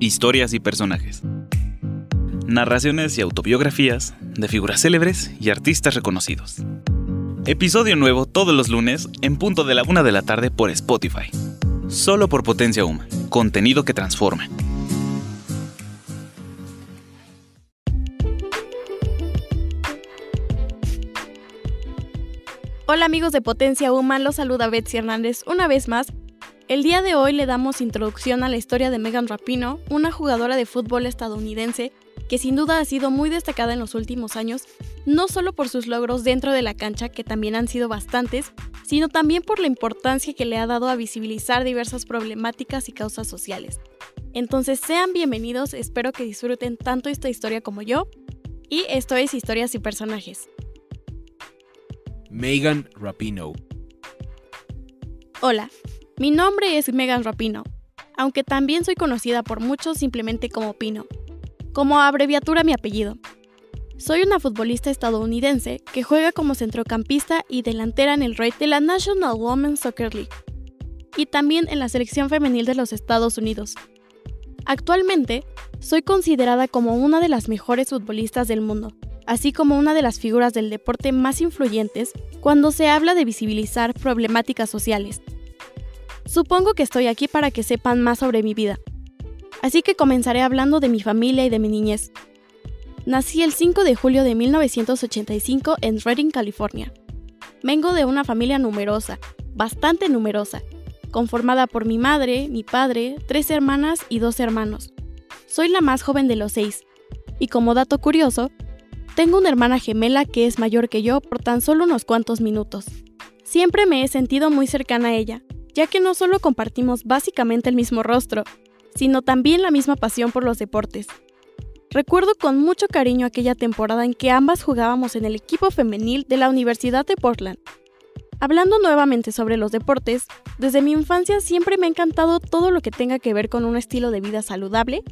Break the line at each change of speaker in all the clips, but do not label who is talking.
historias y personajes. Narraciones y autobiografías de figuras célebres y artistas reconocidos. Episodio nuevo todos los lunes en punto de la una de la tarde por Spotify. Solo por Potencia Uma. Contenido que transforma.
Hola amigos de Potencia Uma, los saluda Betsy Hernández una vez más. El día de hoy le damos introducción a la historia de Megan Rapino, una jugadora de fútbol estadounidense que sin duda ha sido muy destacada en los últimos años, no solo por sus logros dentro de la cancha, que también han sido bastantes, sino también por la importancia que le ha dado a visibilizar diversas problemáticas y causas sociales. Entonces sean bienvenidos, espero que disfruten tanto esta historia como yo, y esto es Historias y Personajes.
Megan Rapino.
Hola, mi nombre es Megan Rapino, aunque también soy conocida por muchos simplemente como Pino, como abreviatura mi apellido. Soy una futbolista estadounidense que juega como centrocampista y delantera en el Raid de la National Women's Soccer League y también en la selección femenil de los Estados Unidos. Actualmente, soy considerada como una de las mejores futbolistas del mundo así como una de las figuras del deporte más influyentes cuando se habla de visibilizar problemáticas sociales. Supongo que estoy aquí para que sepan más sobre mi vida. Así que comenzaré hablando de mi familia y de mi niñez. Nací el 5 de julio de 1985 en Redding, California. Vengo de una familia numerosa, bastante numerosa, conformada por mi madre, mi padre, tres hermanas y dos hermanos. Soy la más joven de los seis, y como dato curioso, tengo una hermana gemela que es mayor que yo por tan solo unos cuantos minutos. Siempre me he sentido muy cercana a ella, ya que no solo compartimos básicamente el mismo rostro, sino también la misma pasión por los deportes. Recuerdo con mucho cariño aquella temporada en que ambas jugábamos en el equipo femenil de la Universidad de Portland. Hablando nuevamente sobre los deportes, desde mi infancia siempre me ha encantado todo lo que tenga que ver con un estilo de vida saludable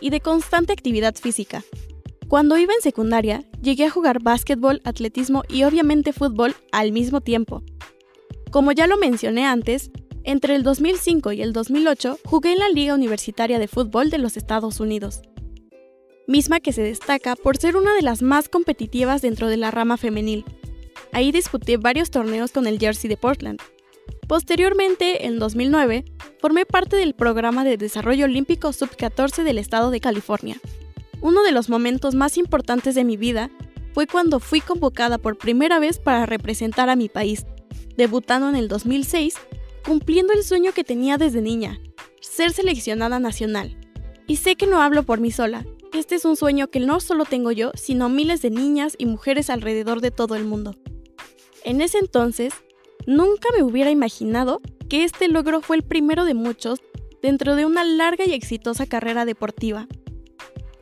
y de constante actividad física. Cuando iba en secundaria, llegué a jugar básquetbol, atletismo y obviamente fútbol al mismo tiempo. Como ya lo mencioné antes, entre el 2005 y el 2008 jugué en la Liga Universitaria de Fútbol de los Estados Unidos, misma que se destaca por ser una de las más competitivas dentro de la rama femenil. Ahí disputé varios torneos con el Jersey de Portland. Posteriormente, en 2009, formé parte del programa de desarrollo olímpico sub-14 del estado de California. Uno de los momentos más importantes de mi vida fue cuando fui convocada por primera vez para representar a mi país, debutando en el 2006, cumpliendo el sueño que tenía desde niña, ser seleccionada nacional. Y sé que no hablo por mí sola, este es un sueño que no solo tengo yo, sino miles de niñas y mujeres alrededor de todo el mundo. En ese entonces, nunca me hubiera imaginado que este logro fue el primero de muchos dentro de una larga y exitosa carrera deportiva.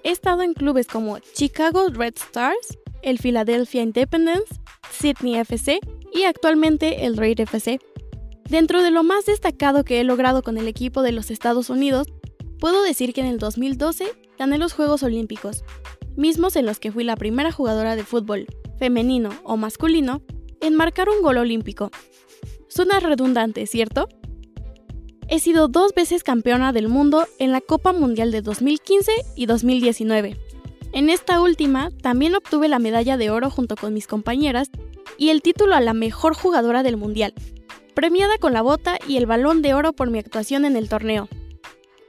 He estado en clubes como Chicago Red Stars, el Philadelphia Independence, Sydney FC y actualmente el Raid FC. Dentro de lo más destacado que he logrado con el equipo de los Estados Unidos, puedo decir que en el 2012 gané los Juegos Olímpicos, mismos en los que fui la primera jugadora de fútbol, femenino o masculino, en marcar un gol olímpico. Suena redundante, ¿cierto? he sido dos veces campeona del mundo en la Copa Mundial de 2015 y 2019. En esta última también obtuve la medalla de oro junto con mis compañeras y el título a la mejor jugadora del mundial, premiada con la bota y el balón de oro por mi actuación en el torneo.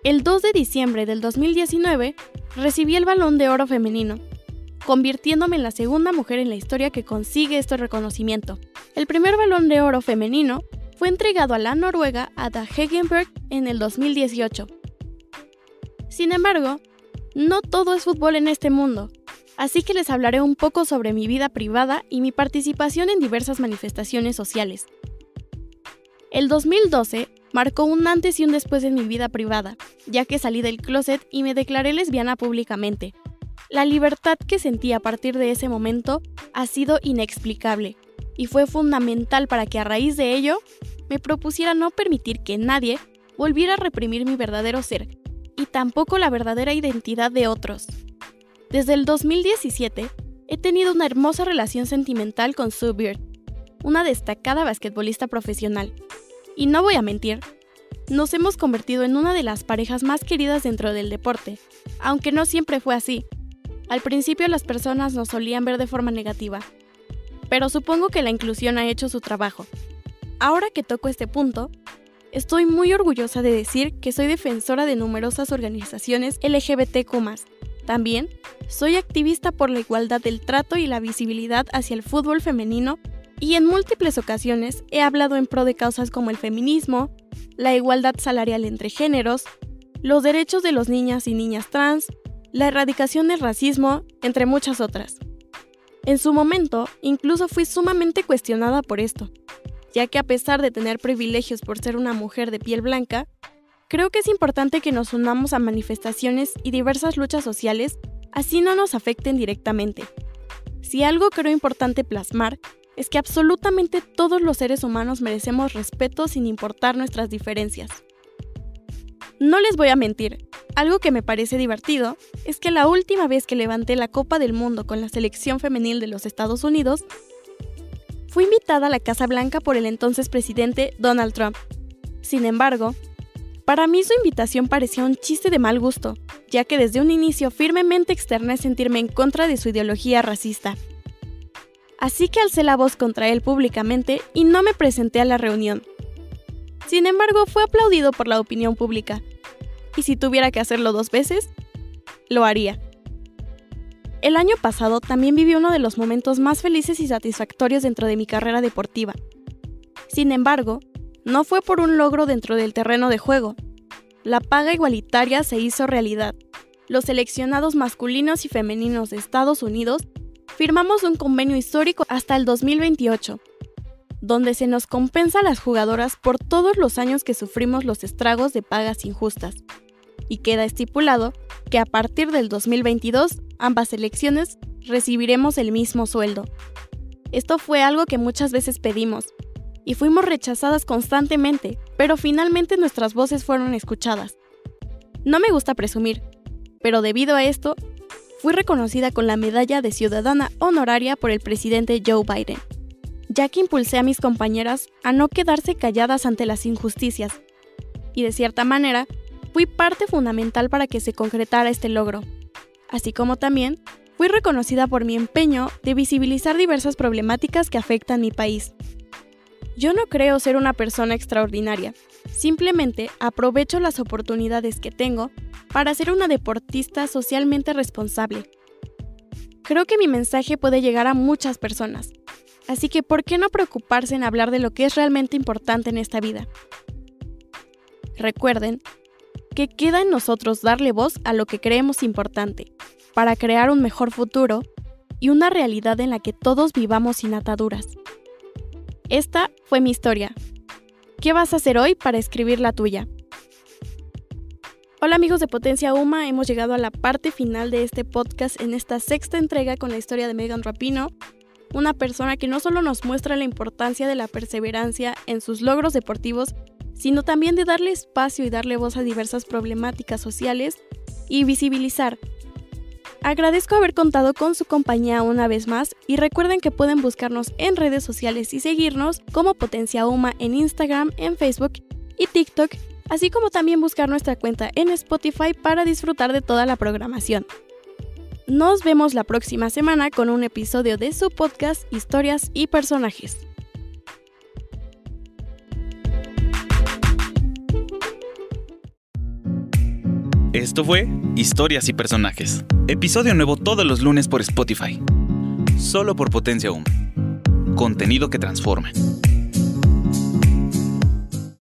El 2 de diciembre del 2019 recibí el balón de oro femenino, convirtiéndome en la segunda mujer en la historia que consigue este reconocimiento. El primer balón de oro femenino fue entregado a la Noruega Ada Hegenberg en el 2018. Sin embargo, no todo es fútbol en este mundo, así que les hablaré un poco sobre mi vida privada y mi participación en diversas manifestaciones sociales. El 2012 marcó un antes y un después en mi vida privada, ya que salí del closet y me declaré lesbiana públicamente. La libertad que sentí a partir de ese momento ha sido inexplicable y fue fundamental para que a raíz de ello me propusiera no permitir que nadie volviera a reprimir mi verdadero ser y tampoco la verdadera identidad de otros. Desde el 2017 he tenido una hermosa relación sentimental con Sue Beard, una destacada basquetbolista profesional. Y no voy a mentir, nos hemos convertido en una de las parejas más queridas dentro del deporte, aunque no siempre fue así. Al principio las personas nos solían ver de forma negativa, pero supongo que la inclusión ha hecho su trabajo. Ahora que toco este punto, estoy muy orgullosa de decir que soy defensora de numerosas organizaciones LGBTQ. También soy activista por la igualdad del trato y la visibilidad hacia el fútbol femenino y en múltiples ocasiones he hablado en pro de causas como el feminismo, la igualdad salarial entre géneros, los derechos de los niñas y niñas trans, la erradicación del racismo, entre muchas otras. En su momento, incluso fui sumamente cuestionada por esto, ya que a pesar de tener privilegios por ser una mujer de piel blanca, creo que es importante que nos unamos a manifestaciones y diversas luchas sociales, así no nos afecten directamente. Si algo creo importante plasmar es que absolutamente todos los seres humanos merecemos respeto sin importar nuestras diferencias. No les voy a mentir, algo que me parece divertido es que la última vez que levanté la Copa del Mundo con la selección femenil de los Estados Unidos, fui invitada a la Casa Blanca por el entonces presidente Donald Trump. Sin embargo, para mí su invitación parecía un chiste de mal gusto, ya que desde un inicio firmemente externé sentirme en contra de su ideología racista así que alcé la voz contra él públicamente y no me presenté a la reunión. Sin embargo, fue aplaudido por la opinión pública, y si tuviera que hacerlo dos veces, lo haría. El año pasado también viví uno de los momentos más felices y satisfactorios dentro de mi carrera deportiva. Sin embargo, no fue por un logro dentro del terreno de juego. La paga igualitaria se hizo realidad. Los seleccionados masculinos y femeninos de Estados Unidos firmamos un convenio histórico hasta el 2028, donde se nos compensa a las jugadoras por todos los años que sufrimos los estragos de pagas injustas. Y queda estipulado que a partir del 2022 ambas selecciones recibiremos el mismo sueldo. Esto fue algo que muchas veces pedimos, y fuimos rechazadas constantemente, pero finalmente nuestras voces fueron escuchadas. No me gusta presumir, pero debido a esto fui reconocida con la medalla de ciudadana honoraria por el presidente Joe Biden, ya que impulsé a mis compañeras a no quedarse calladas ante las injusticias, y de cierta manera fui parte fundamental para que se concretara este logro, así como también fui reconocida por mi empeño de visibilizar diversas problemáticas que afectan mi país. Yo no creo ser una persona extraordinaria, simplemente aprovecho las oportunidades que tengo para ser una deportista socialmente responsable. Creo que mi mensaje puede llegar a muchas personas, así que ¿por qué no preocuparse en hablar de lo que es realmente importante en esta vida? Recuerden que queda en nosotros darle voz a lo que creemos importante, para crear un mejor futuro y una realidad en la que todos vivamos sin ataduras. Esta fue mi historia. ¿Qué vas a hacer hoy para escribir la tuya? Hola amigos de Potencia Uma, hemos llegado a la parte final de este podcast en esta sexta entrega con la historia de Megan Rapino, una persona que no solo nos muestra la importancia de la perseverancia en sus logros deportivos, sino también de darle espacio y darle voz a diversas problemáticas sociales y visibilizar. Agradezco haber contado con su compañía una vez más y recuerden que pueden buscarnos en redes sociales y seguirnos como Potencia Uma en Instagram, en Facebook y TikTok así como también buscar nuestra cuenta en Spotify para disfrutar de toda la programación. Nos vemos la próxima semana con un episodio de su podcast Historias y Personajes.
Esto fue Historias y Personajes. Episodio nuevo todos los lunes por Spotify. Solo por Potencia 1. Contenido que transforma.